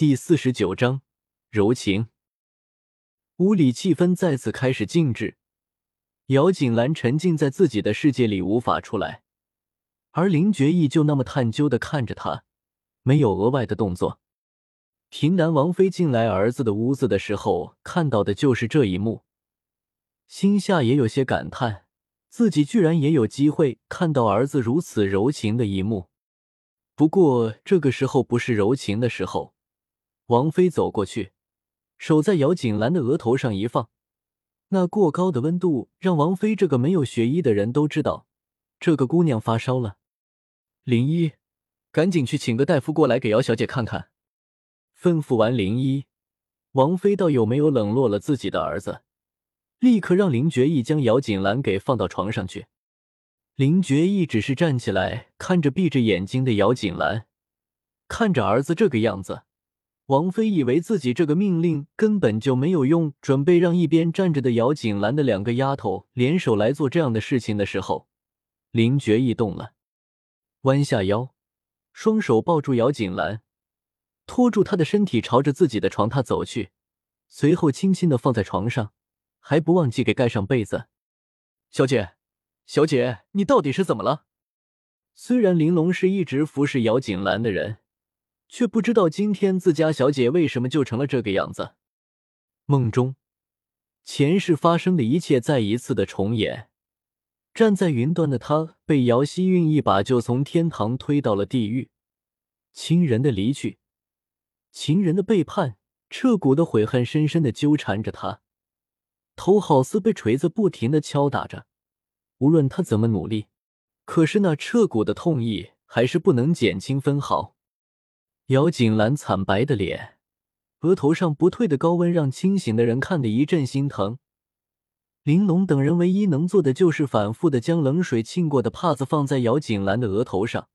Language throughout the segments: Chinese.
第四十九章柔情。屋里气氛再次开始静止，姚锦兰沉浸在自己的世界里无法出来，而林觉意就那么探究的看着他，没有额外的动作。平南王妃进来儿子的屋子的时候，看到的就是这一幕，心下也有些感叹，自己居然也有机会看到儿子如此柔情的一幕。不过这个时候不是柔情的时候。王妃走过去，手在姚锦兰的额头上一放，那过高的温度让王妃这个没有学医的人都知道，这个姑娘发烧了。林一，赶紧去请个大夫过来给姚小姐看看。吩咐完林一，王妃倒有没有冷落了自己的儿子，立刻让林觉义将姚锦兰给放到床上去。林觉义只是站起来，看着闭着眼睛的姚锦兰，看着儿子这个样子。王妃以为自己这个命令根本就没有用，准备让一边站着的姚锦兰的两个丫头联手来做这样的事情的时候，林觉意动了，弯下腰，双手抱住姚锦兰，拖住她的身体朝着自己的床榻走去，随后轻轻的放在床上，还不忘记给盖上被子。小姐，小姐，你到底是怎么了？虽然玲珑是一直服侍姚锦兰的人。却不知道今天自家小姐为什么就成了这个样子。梦中，前世发生的一切再一次的重演。站在云端的他，被姚希韵一把就从天堂推到了地狱。亲人的离去，情人的背叛，彻骨的悔恨深深的纠缠着他，头好似被锤子不停的敲打着。无论他怎么努力，可是那彻骨的痛意还是不能减轻分毫。姚锦兰惨白的脸，额头上不退的高温，让清醒的人看得一阵心疼。玲珑等人唯一能做的，就是反复的将冷水浸过的帕子放在姚锦兰的额头上，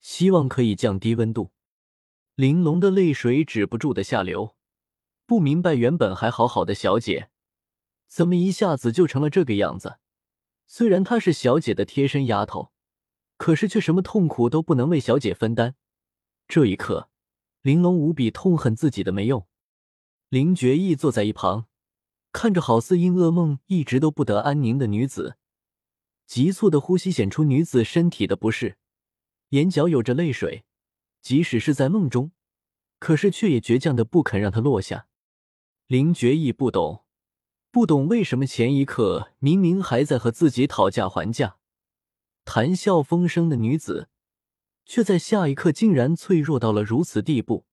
希望可以降低温度。玲珑的泪水止不住的下流，不明白原本还好好的小姐，怎么一下子就成了这个样子。虽然她是小姐的贴身丫头，可是却什么痛苦都不能为小姐分担。这一刻。玲珑无比痛恨自己的没用。林觉意坐在一旁，看着好似因噩梦一直都不得安宁的女子，急促的呼吸显出女子身体的不适，眼角有着泪水。即使是在梦中，可是却也倔强的不肯让她落下。林觉意不懂，不懂为什么前一刻明明还在和自己讨价还价、谈笑风生的女子。却在下一刻竟然脆弱到了如此地步，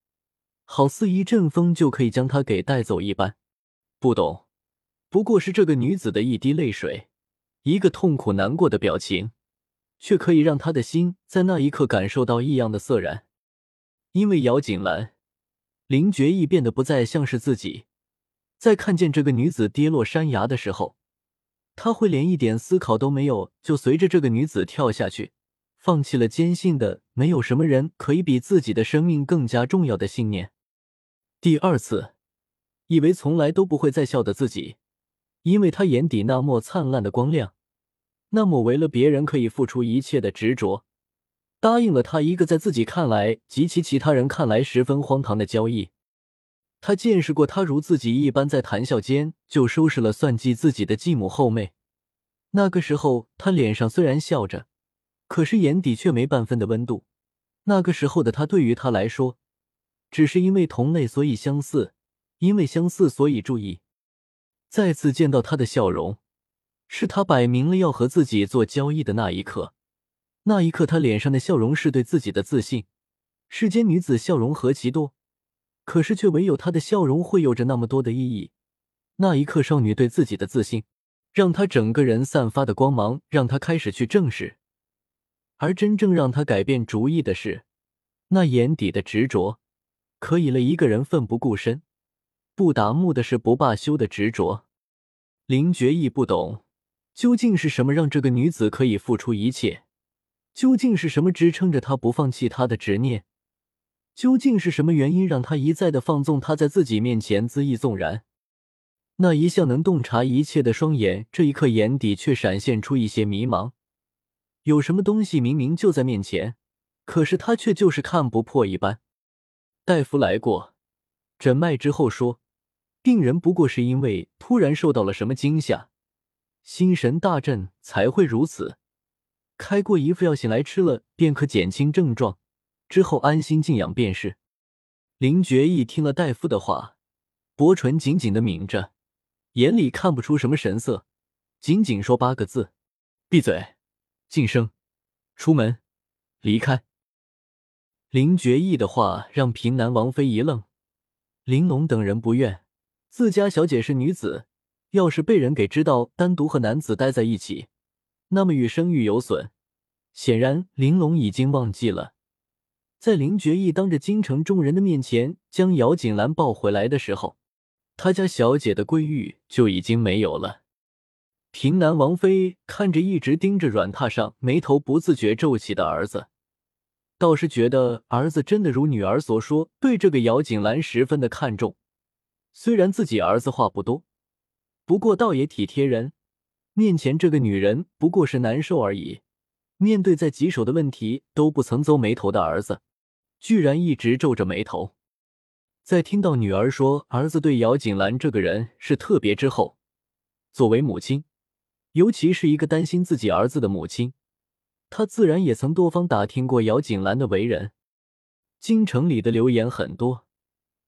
好似一阵风就可以将他给带走一般。不懂，不过是这个女子的一滴泪水，一个痛苦难过的表情，却可以让他的心在那一刻感受到异样的涩然。因为姚锦兰，林觉意变得不再像是自己。在看见这个女子跌落山崖的时候，他会连一点思考都没有，就随着这个女子跳下去。放弃了坚信的没有什么人可以比自己的生命更加重要的信念。第二次，以为从来都不会再笑的自己，因为他眼底那抹灿烂的光亮，那抹为了别人可以付出一切的执着，答应了他一个在自己看来及其其他人看来十分荒唐的交易。他见识过他如自己一般在谈笑间就收拾了算计自己的继母后妹，那个时候他脸上虽然笑着。可是眼底却没半分的温度。那个时候的他，对于他来说，只是因为同类所以相似，因为相似所以注意。再次见到他的笑容，是他摆明了要和自己做交易的那一刻。那一刻，他脸上的笑容是对自己的自信。世间女子笑容何其多，可是却唯有她的笑容会有着那么多的意义。那一刻，少女对自己的自信，让她整个人散发的光芒，让她开始去正视。而真正让他改变主意的是，那眼底的执着，可以了一个人奋不顾身、不达目的事不罢休的执着。林觉意不懂，究竟是什么让这个女子可以付出一切？究竟是什么支撑着她不放弃她的执念？究竟是什么原因让她一再的放纵她在自己面前恣意纵然？那一向能洞察一切的双眼，这一刻眼底却闪现出一些迷茫。有什么东西明明就在面前，可是他却就是看不破一般。大夫来过，诊脉之后说，病人不过是因为突然受到了什么惊吓，心神大震才会如此。开过一副药醒来吃了便可减轻症状，之后安心静养便是。林觉义听了大夫的话，薄唇紧紧的抿着，眼里看不出什么神色，仅仅说八个字：“闭嘴，晋升，出门，离开。”林觉义的话让平南王妃一愣，玲珑等人不愿自家小姐是女子，要是被人给知道单独和男子待在一起。那么与声誉有损。显然，玲珑已经忘记了，在林觉义当着京城众人的面前将姚锦兰抱回来的时候，他家小姐的闺誉就已经没有了。平南王妃看着一直盯着软榻上，眉头不自觉皱起的儿子，倒是觉得儿子真的如女儿所说，对这个姚锦兰十分的看重。虽然自己儿子话不多，不过倒也体贴人。面前这个女人不过是难受而已，面对在棘手的问题都不曾皱眉头的儿子，居然一直皱着眉头。在听到女儿说儿子对姚锦兰这个人是特别之后，作为母亲，尤其是一个担心自己儿子的母亲，她自然也曾多方打听过姚锦兰的为人。京城里的流言很多，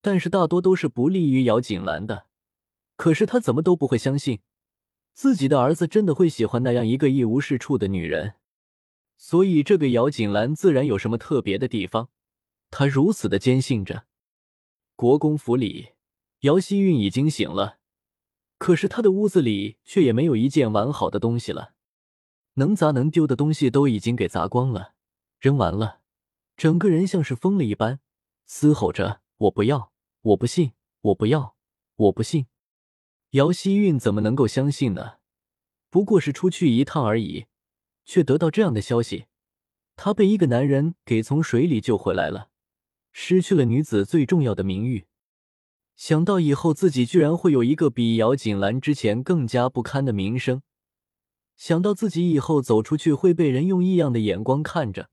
但是大多都是不利于姚锦兰的。可是她怎么都不会相信。自己的儿子真的会喜欢那样一个一无是处的女人，所以这个姚锦兰自然有什么特别的地方。他如此的坚信着。国公府里，姚希韵已经醒了，可是他的屋子里却也没有一件完好的东西了，能砸能丢的东西都已经给砸光了，扔完了，整个人像是疯了一般，嘶吼着：“我不要，我不信，我不要，我不信。”姚希韵怎么能够相信呢？不过是出去一趟而已，却得到这样的消息：她被一个男人给从水里救回来了，失去了女子最重要的名誉。想到以后自己居然会有一个比姚锦兰之前更加不堪的名声，想到自己以后走出去会被人用异样的眼光看着，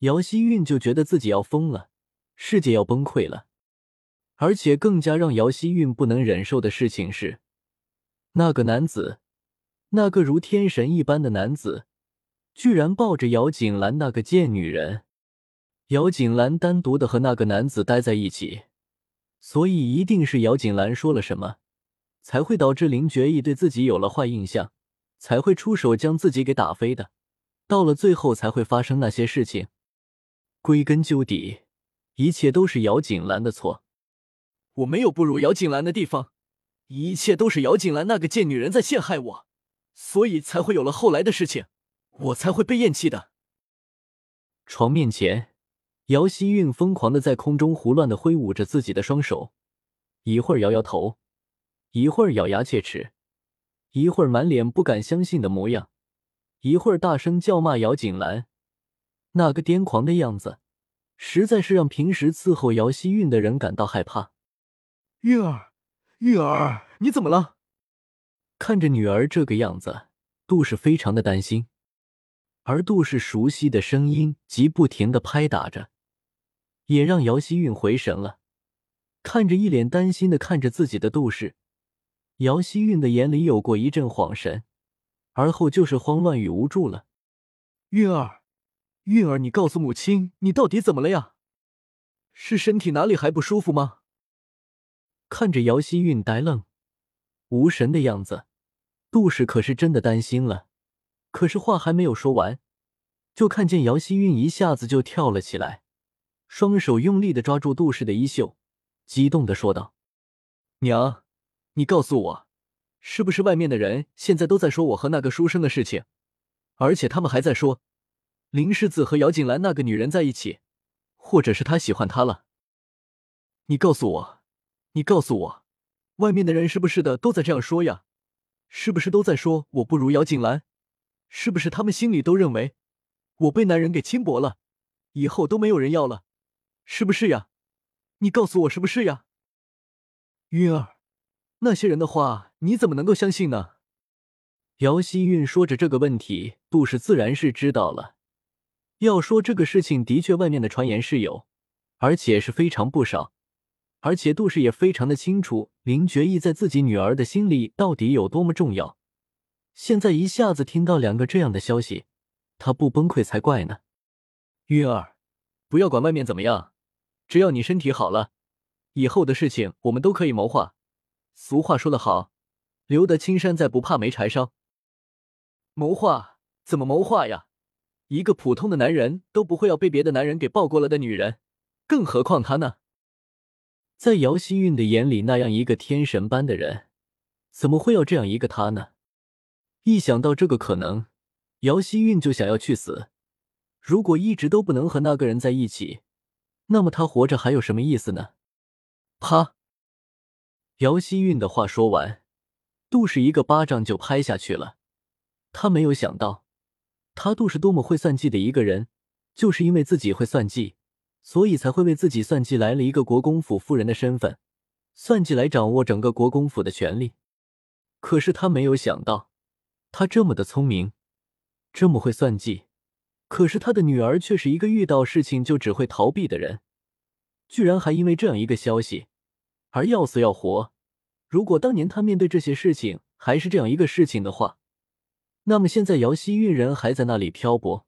姚希韵就觉得自己要疯了，世界要崩溃了。而且更加让姚希韵不能忍受的事情是，那个男子，那个如天神一般的男子，居然抱着姚锦兰那个贱女人。姚锦兰单独的和那个男子待在一起，所以一定是姚锦兰说了什么，才会导致林觉义对自己有了坏印象，才会出手将自己给打飞的。到了最后才会发生那些事情。归根究底，一切都是姚锦兰的错。我没有不如姚锦兰的地方，一切都是姚锦兰那个贱女人在陷害我，所以才会有了后来的事情，我才会被厌弃的。床面前，姚希韵疯狂的在空中胡乱的挥舞着自己的双手，一会儿摇摇头，一会儿咬牙切齿，一会儿满脸不敢相信的模样，一会儿大声叫骂姚锦兰，那个癫狂的样子，实在是让平时伺候姚希韵的人感到害怕。韵儿，韵儿，你怎么了？看着女儿这个样子，杜氏非常的担心。而杜氏熟悉的声音急不停的拍打着，也让姚希韵回神了。看着一脸担心的看着自己的杜氏，姚希韵的眼里有过一阵恍神，而后就是慌乱与无助了。韵儿，韵儿，你告诉母亲，你到底怎么了呀？是身体哪里还不舒服吗？看着姚希韵呆愣、无神的样子，杜氏可是真的担心了。可是话还没有说完，就看见姚希韵一下子就跳了起来，双手用力的抓住杜氏的衣袖，激动的说道：“娘，你告诉我，是不是外面的人现在都在说我和那个书生的事情？而且他们还在说林世子和姚锦兰那个女人在一起，或者是他喜欢她了？你告诉我。”你告诉我，外面的人是不是的都在这样说呀？是不是都在说我不如姚锦兰？是不是他们心里都认为我被男人给轻薄了，以后都没有人要了？是不是呀？你告诉我是不是呀？韵儿，那些人的话你怎么能够相信呢？姚希韵说着这个问题，杜氏自然是知道了。要说这个事情，的确外面的传言是有，而且是非常不少。而且杜氏也非常的清楚林觉义在自己女儿的心里到底有多么重要。现在一下子听到两个这样的消息，他不崩溃才怪呢。韵儿，不要管外面怎么样，只要你身体好了，以后的事情我们都可以谋划。俗话说得好，留得青山在，不怕没柴烧。谋划怎么谋划呀？一个普通的男人都不会要被别的男人给抱过了的女人，更何况他呢？在姚希韵的眼里，那样一个天神般的人，怎么会要这样一个他呢？一想到这个可能，姚希韵就想要去死。如果一直都不能和那个人在一起，那么他活着还有什么意思呢？啪！姚希韵的话说完，杜氏一个巴掌就拍下去了。他没有想到，他杜是多么会算计的一个人，就是因为自己会算计。所以才会为自己算计来了一个国公府夫人的身份，算计来掌握整个国公府的权力。可是他没有想到，他这么的聪明，这么会算计，可是他的女儿却是一个遇到事情就只会逃避的人，居然还因为这样一个消息而要死要活。如果当年他面对这些事情还是这样一个事情的话，那么现在姚希运人还在那里漂泊，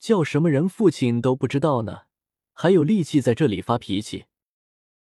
叫什么人父亲都不知道呢。还有力气在这里发脾气？